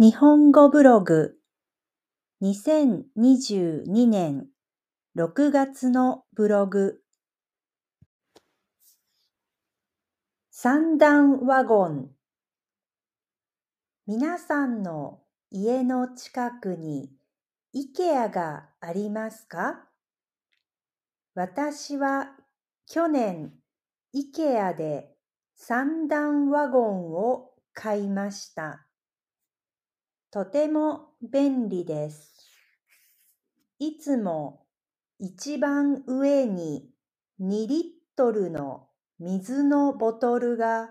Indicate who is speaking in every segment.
Speaker 1: 日本語ブログ。2022年6月のブログ。三段ワゴン。皆さんの家の近くに IKEA がありますか？私は去年 IKEA で三段ワゴンを買いました。とても便利です。いつも一番上に2リットルの水のボトルが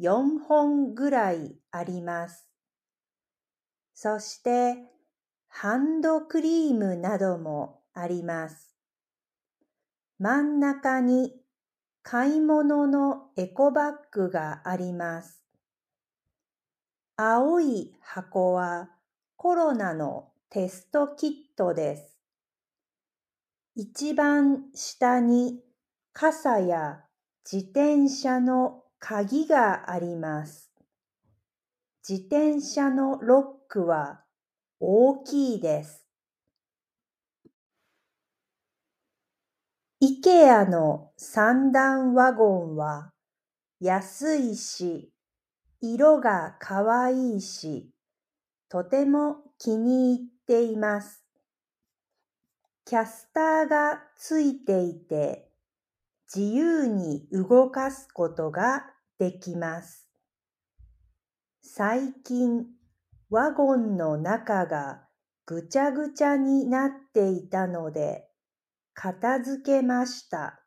Speaker 1: 4本ぐらいあります。そしてハンドクリームなどもあります。真ん中に買い物のエコバッグがあります。青い箱はコロナのテストキットです。一番下に傘や自転車の鍵があります。自転車のロックは大きいです。イケアの三段ワゴンは安いし色がかわいいし、とても気に入っています。キャスターがついていて、自由に動かすことができます。最近、ワゴンの中がぐちゃぐちゃになっていたので、片付けました。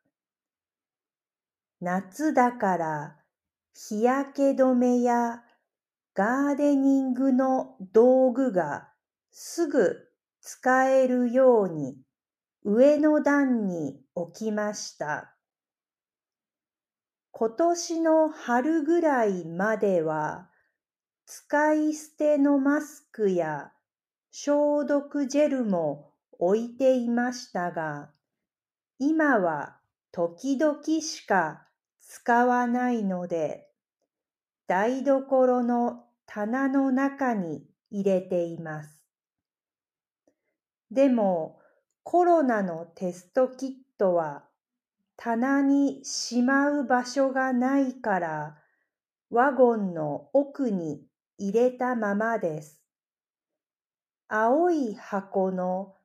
Speaker 1: 夏だから日焼け止めやガーデニングの道具がすぐ使えるように上の段に置きました。今年の春ぐらいまでは使い捨てのマスクや消毒ジェルも置いていましたが、今は時々しか使わないので、台所の棚の中に入れています。でも、コロナのテストキットは棚にしまう場所がないから、ワゴンの奥に入れたままです。青い箱の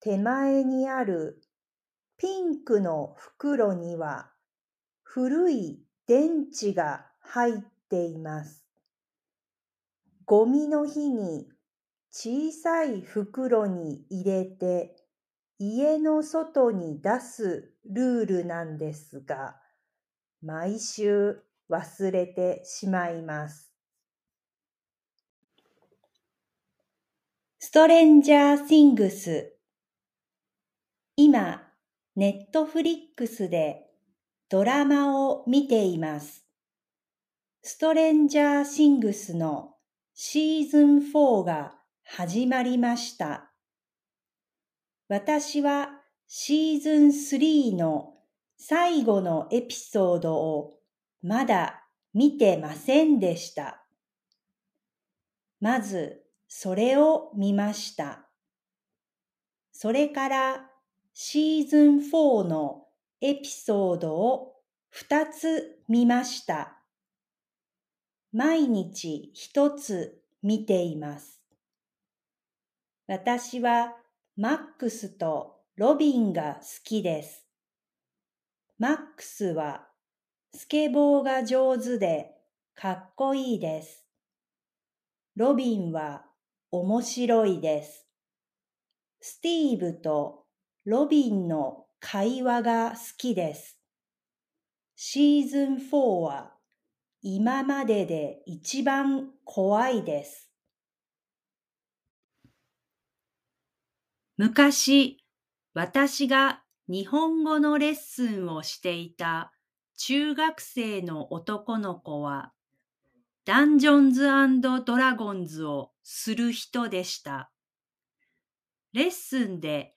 Speaker 1: 手前にあるピンクの袋には古い電池が入っています。ゴミの日に小さい袋に入れて家の外に出すルールなんですが、毎週忘れてしまいます。ストレンジャー・シングス今、ネットフリックスでドラマを見ています。ストレンジャーシングスのシーズン4が始まりました。私はシーズン3の最後のエピソードをまだ見てませんでした。まずそれを見ました。それからシーズン4のエピソードを二つ見ました。毎日一つ見ています。私はマックスとロビンが好きです。マックスはスケボーが上手でかっこいいです。ロビンは面白いです。スティーブとロビンの会話が好きです。シーズン4は今までで一番怖いです。昔、私が日本語のレッスンをしていた中学生の男の子は、ダンジョンズドラゴンズをする人でした。レッスンで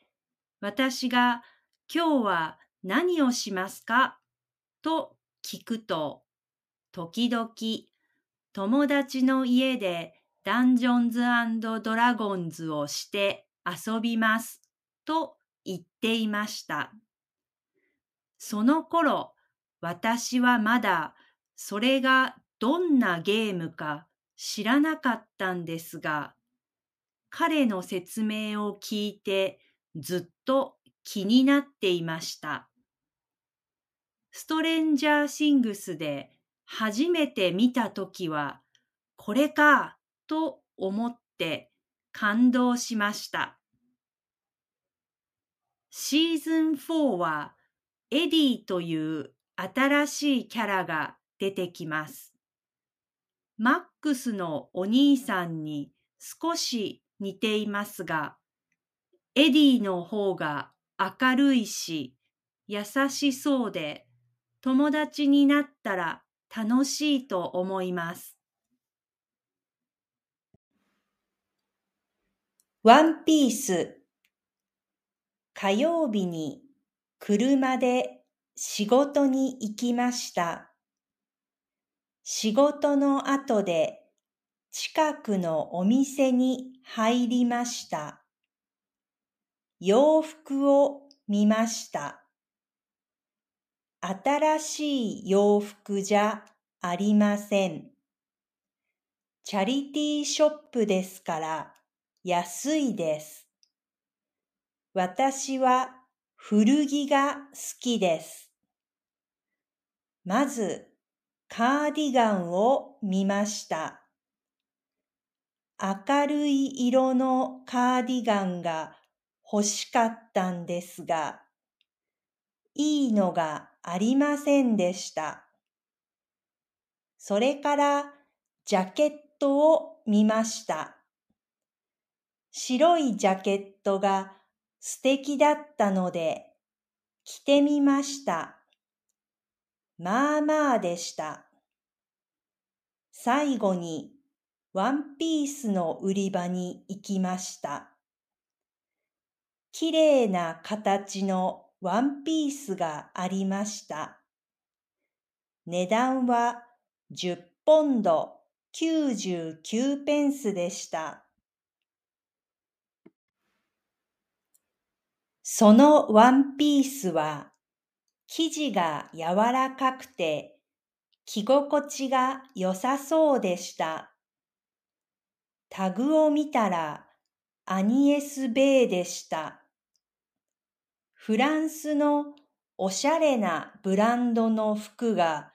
Speaker 1: 私が今日は何をしますか？と聞くと、時々友達の家でダンジョンズドラゴンズをして遊びますと言っていました。その頃、私はまだそれがどんなゲームか知らなかったんですが、彼の説明を聞いてずっと気になっていました。ストレンジャーシングスで初めて見たときは、これかと思って感動しました。シーズン4はエディという新しいキャラが出てきます。マックスのお兄さんに少し似ていますが、エディの方が明るいし優しそうで友達になったら楽しいと思います。ワンピース火曜日に車で仕事に行きました。仕事の後で近くのお店に入りました。洋服を見ました。新しい洋服じゃありません。チャリティーショップですから安いです。私は古着が好きです。まず、カーディガンを見ました。明るい色のカーディガンが欲しかったんですが、いいのがありませんでした。それからジャケットを見ました。白いジャケットが素敵だったので着てみました。まあまあでした。最後にワンピースの売り場に行きました。きれいな形のワンピースがありました。値段は10ポンド99ペンスでした。そのワンピースは生地が柔らかくて着心地が良さそうでした。タグを見たらアニエス・ベイでした。フランスのおしゃれなブランドの服が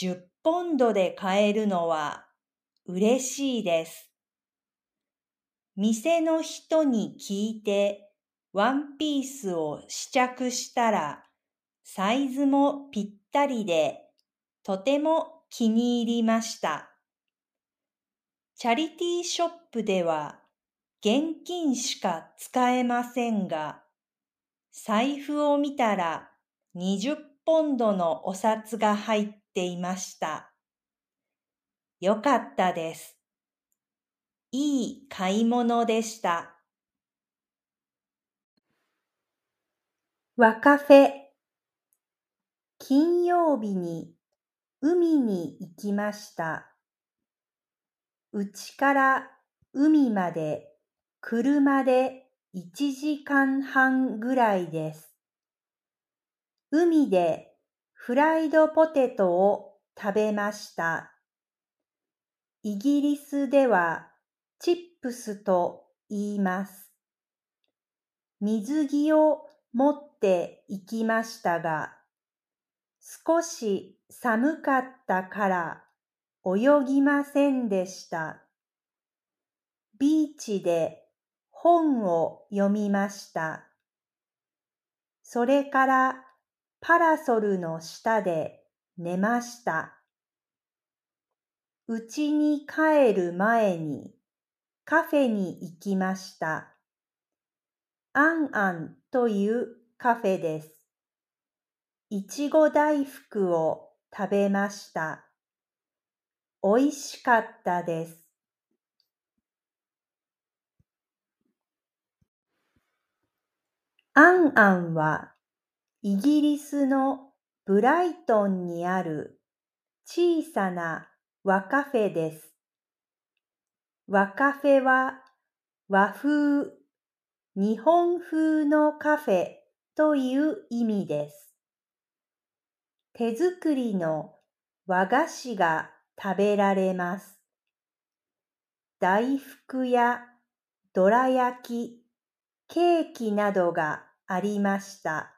Speaker 1: 10ポンドで買えるのは嬉しいです。店の人に聞いてワンピースを試着したら、サイズもぴったりで、とても気に入りました。チャリティーショップでは現金しか使えませんが、財布を見たら20ポンドのお札が入っていました。よかったです。いい買い物でした。ワカフェ金曜日に海に行きました。うちから海まで車で1時間半ぐらいです。海でフライドポテトを食べました。イギリスではチップスと言います。水着を持って行きましたが、少し寒かったから泳ぎませんでした。ビーチで本を読みました。それからパラソルの下で寝ました。家に帰る前にカフェに行きました。アンアンというカフェです。いちご大福を食べました。おいしかったです。アンアンはイギリスのブライトンにある小さな和カフェです。和カフェは和風、日本風のカフェという意味です。手作りの和菓子が食べられます。大福やどら焼き、ケーキなどがありました。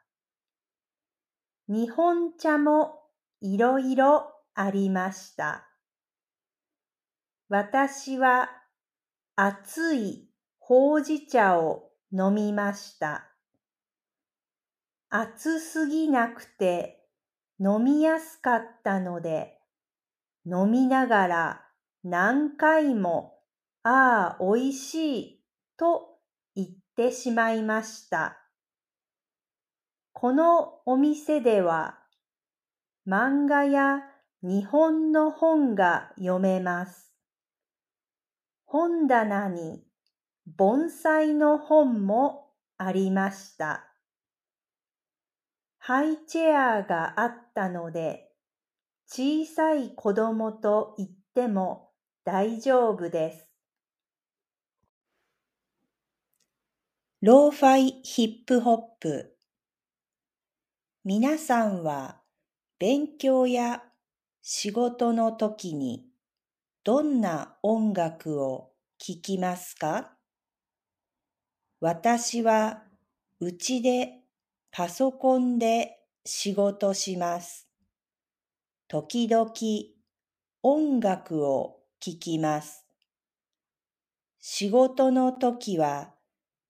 Speaker 1: 日本茶もいろいろありました。私は熱いほうじ茶を飲みました。熱すぎなくて飲みやすかったので、飲みながら何回も、ああ、おいしいと言ってしまいました。このお店では漫画や日本の本が読めます。本棚に盆栽の本もありました。ハイチェアがあったので、小さい子供と言っても大丈夫です。ローファイヒップホップ皆さんは勉強や仕事の時にどんな音楽を聴きますか？私はうちでパソコンで仕事します。時々音楽を聴きます。仕事の時は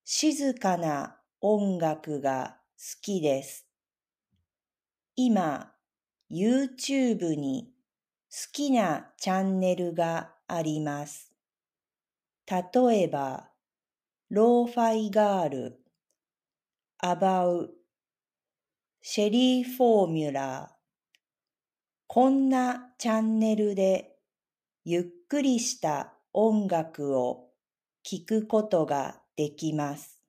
Speaker 1: 静かな音楽が好きです。今、YouTube に好きなチャンネルがあります。例えば、ローファイガール、アバウ、シェリーフォーミュラー。こんなチャンネルでゆっくりした音楽を聴くことができます。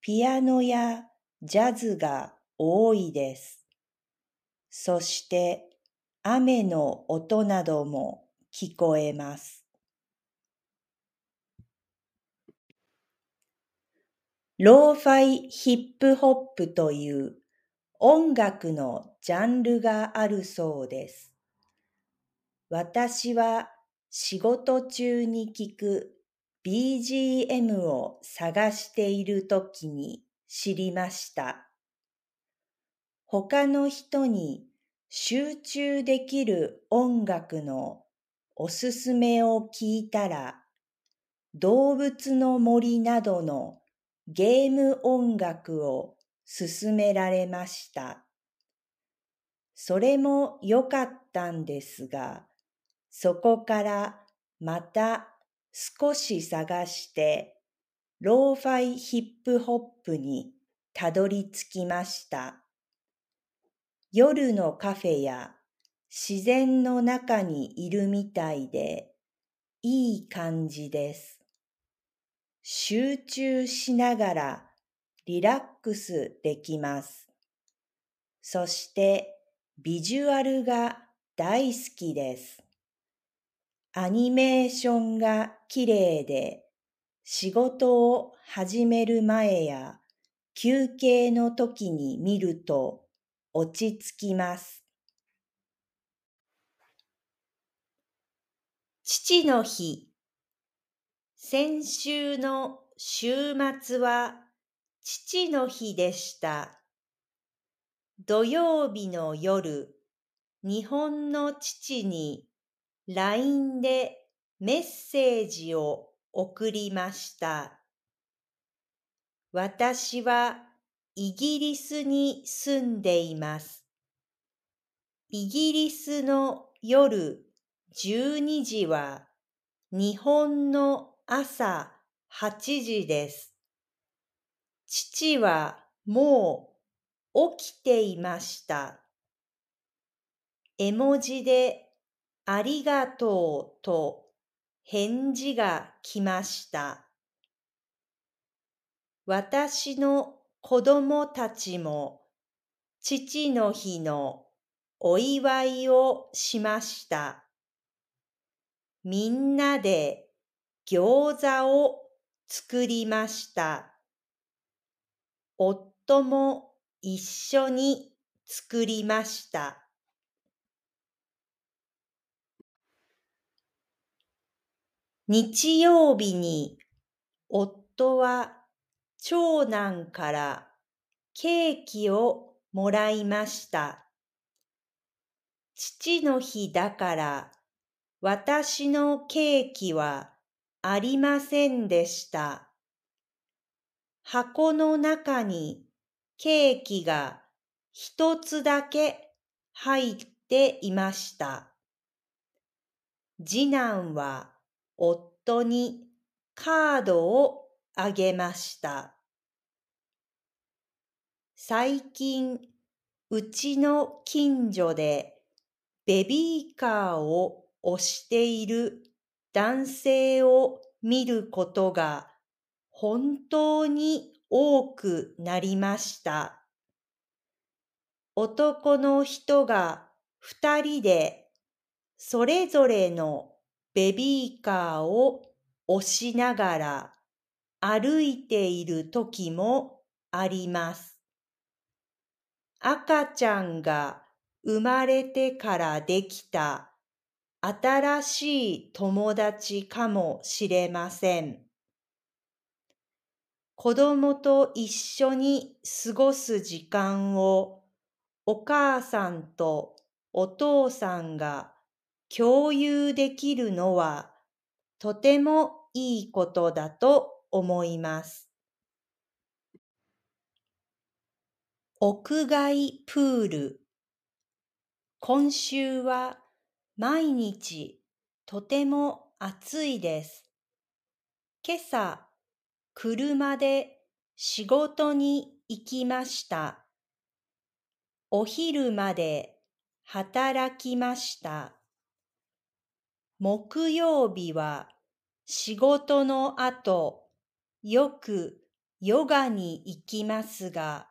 Speaker 1: ピアノやジャズが多いです。そして雨の音なども聞こえます。ローファイヒップホップという音楽のジャンルがあるそうです。私は仕事中に聞く BGM を探しているときに知りました。他の人に集中できる音楽のおすすめを聞いたら、動物の森などのゲーム音楽を勧められました。それも良かったんですが、そこからまた少し探して、ローファイヒップホップにたどり着きました。夜のカフェや自然の中にいるみたいでいい感じです。集中しながらリラックスできます。そしてビジュアルが大好きです。アニメーションが綺麗で仕事を始める前や休憩の時に見ると落ち着きます。父の日先週の週末は父の日でした。土曜日の夜、日本の父に LINE でメッセージを送りました。私はイギリスに住んでいます。イギリスの夜12時は日本の朝8時です。父はもう起きていました。絵文字でありがとうと返事が来ました。私の子供たちも父の日のお祝いをしました。みんなで餃子を作りました。夫も一緒に作りました。日曜日に夫は長男からケーキをもらいました。父の日だから私のケーキはありませんでした。箱の中にケーキが一つだけ入っていました。次男は夫にカードをあげました。最近、うちの近所でベビーカーを押している男性を見ることが本当に多くなりました。男の人が二人でそれぞれのベビーカーを押しながら歩いている時もあります。赤ちゃんが生まれてからできた新しい友達かもしれません。子供と一緒に過ごす時間をお母さんとお父さんが共有できるのはとてもいいことだと思います。屋外プール今週は毎日とても暑いです。今朝、車で仕事に行きました。お昼まで働きました。木曜日は仕事の後、よくヨガに行きますが、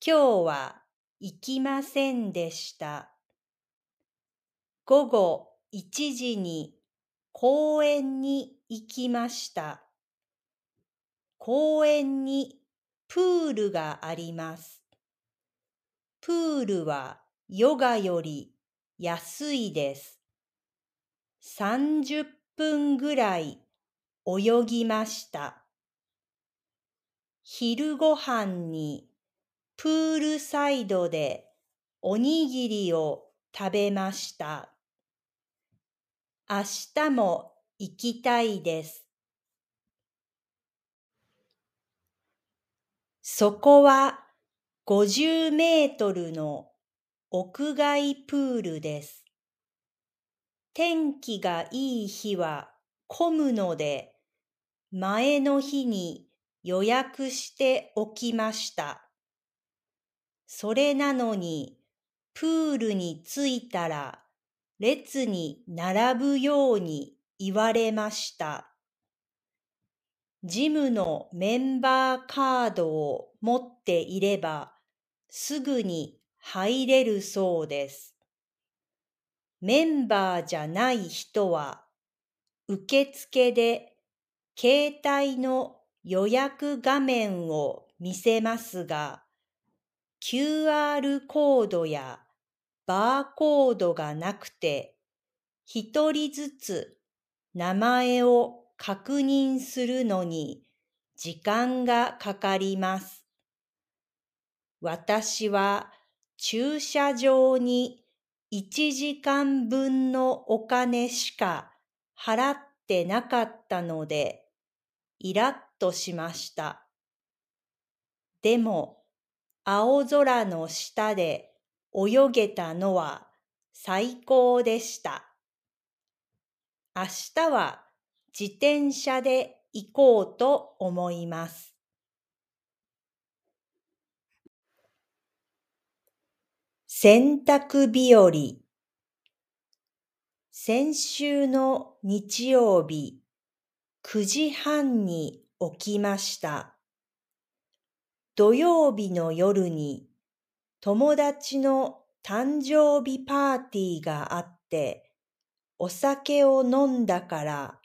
Speaker 1: 今日は行きませんでした。午後1時に公園に行きました。公園にプールがあります。プールはヨガより安いです。30分ぐらい泳ぎました。昼ごはんにプールサイドでおにぎりを食べました。明日も行きたいです。そこは50メートルの屋外プールです。天気がいい日は混むので、前の日に予約しておきました。それなのに、プールに着いたら列に並ぶように言われました。ジムのメンバーカードを持っていればすぐに入れるそうです。メンバーじゃない人は受付で携帯の予約画面を見せますが、QR コードやバーコードがなくて、一人ずつ名前を確認するのに時間がかかります。私は駐車場に1時間分のお金しか払ってなかったので、イラッとしました。でも、青空の下で泳げたのは最高でした。明日は自転車で行こうと思います。洗濯日和先週の日曜日9時半に起きました。土曜日の夜に友達の誕生日パーティーがあって、お酒を飲んだから、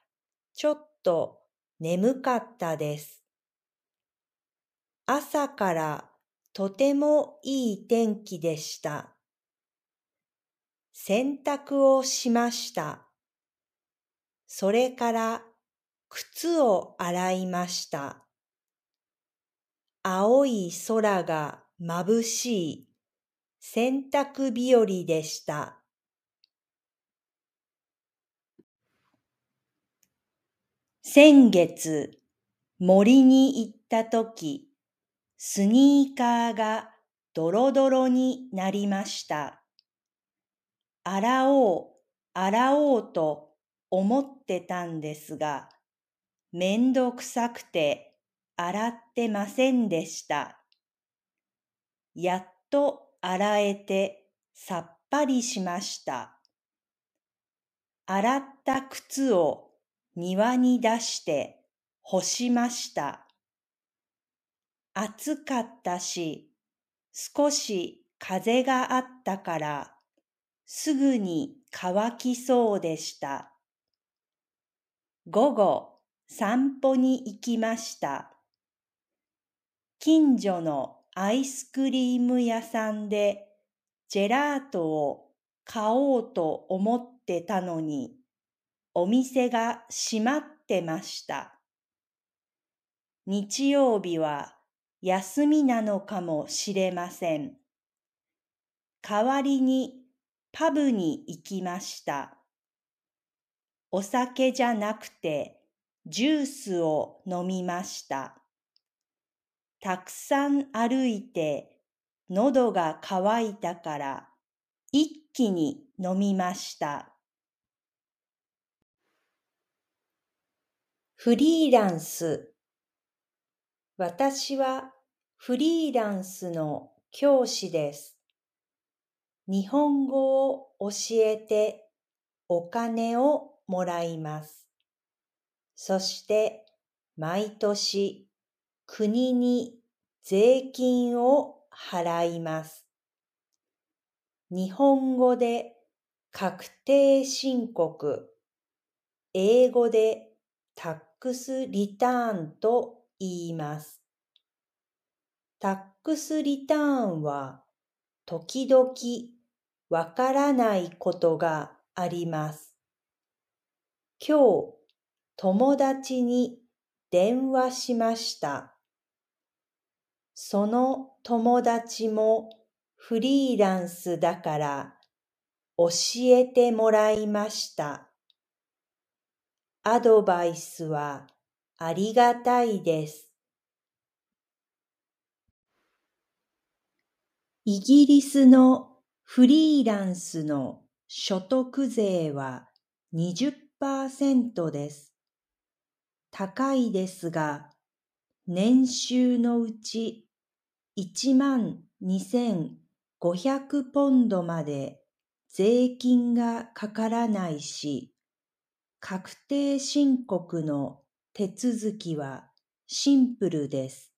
Speaker 1: ちょっと眠かったです。朝からとてもいい天気でした。洗濯をしました。それから靴を洗いました。青い空が眩しい洗濯日和でした。先月、森に行ったとき、スニーカーがドロドロになりました。洗おう、洗おうと思ってたんですが、めんどくさくて洗ってませんでした。やっと洗えてさっぱりしました。洗った靴を庭に出して干しました。暑かったし、少し風があったから、すぐに乾きそうでした。午後、散歩に行きました。近所のアイスクリーム屋さんでジェラートを買おうと思ってたのに、お店が閉まってました。日曜日は休みなのかもしれません。代わりにパブに行きました。お酒じゃなくてジュースを飲みました。たくさん歩いて喉が渇いたから一気に飲みました。フリーランス私はフリーランスの教師です。日本語を教えてお金をもらいます。そして毎年国に税金を払います。日本語で確定申告、英語でタックスリターンと言います。タックスリターンは時々わからないことがあります。今日友達に電話しました。その友達もフリーランスだから教えてもらいました。アドバイスはありがたいです。イギリスのフリーランスの所得税は20%です。高いですが、年収のうち1万2500ポンドまで税金がかからないし、確定申告の手続きはシンプルです。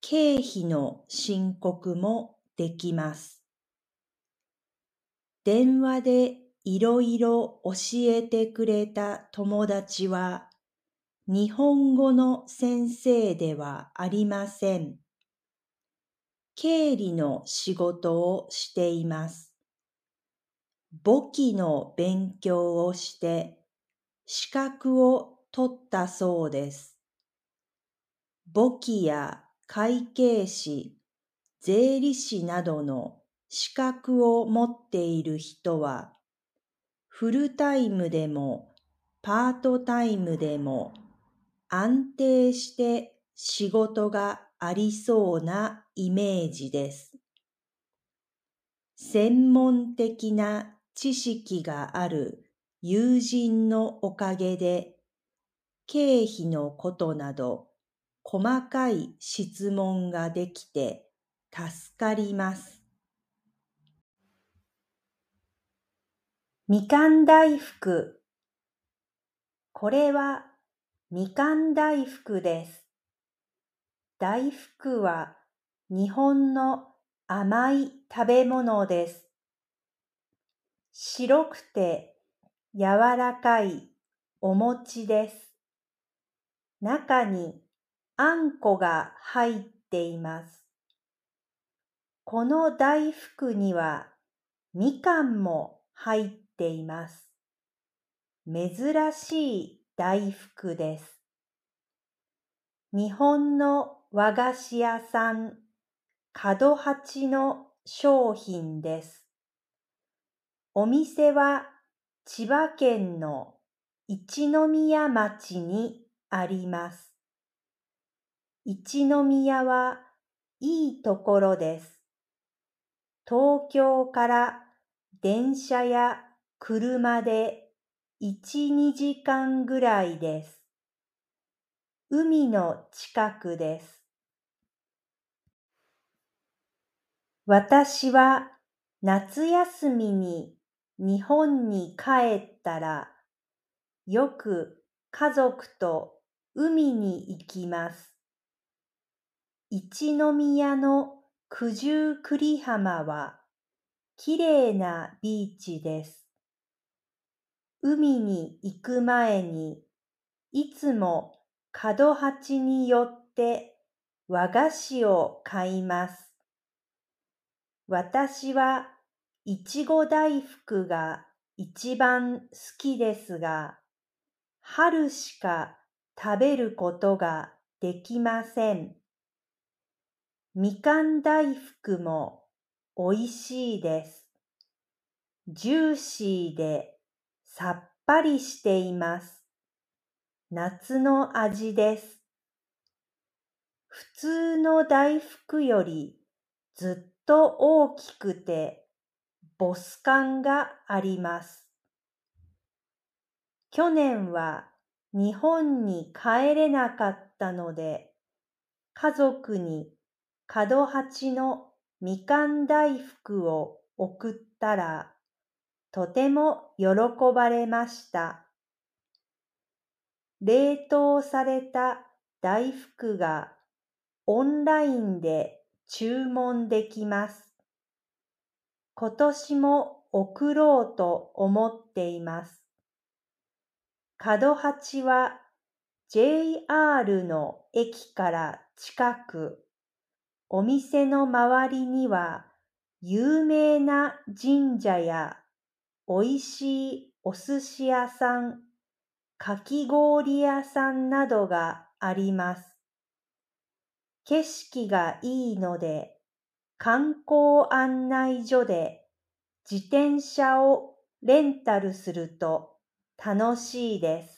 Speaker 1: 経費の申告もできます。電話でいろいろ教えてくれた友達は日本語の先生ではありません。経理の仕事をしています。簿記の勉強をして資格を取ったそうです。簿記や会計士、税理士などの資格を持っている人は、フルタイムでもパートタイムでも安定して仕事がありそうなイメージです。専門的な知識がある友人のおかげで、経費のことなど細かい質問ができて助かります。みかん大福。これはみかん大福です。大福は日本の甘い食べ物です。白くて柔らかいお餅です。中にあんこが入っています。この大福にはみかんも入っています。珍しい大福です。日本の和菓子屋さん、角八の商品です。お店は千葉県の一宮町にあります。一宮はいいところです。東京から電車や車で一、二時間ぐらいです。海の近くです。私は夏休みに日本に帰ったらよく家族と海に行きます。一宮の九十九里浜はきれいなビーチです。海に行く前にいつも角八に寄って和菓子を買います。私はいちご大福が一番好きですが、春しか食べることができません。みかん大福もおいしいです。ジューシーでさっぱりしています。夏の味です。普通の大福よりずっと大きくてボス感があります。去年は日本に帰れなかったので、家族に角八のみかん大福を送ったら、とても喜ばれました。冷凍された大福がオンラインで注文できます。今年も送ろうと思っています。角八は JR の駅から近く、お店の周りには有名な神社やおいしいお寿司屋さん、かき氷屋さんなどがあります。景色がいいので、観光案内所で自転車をレンタルすると楽しいです。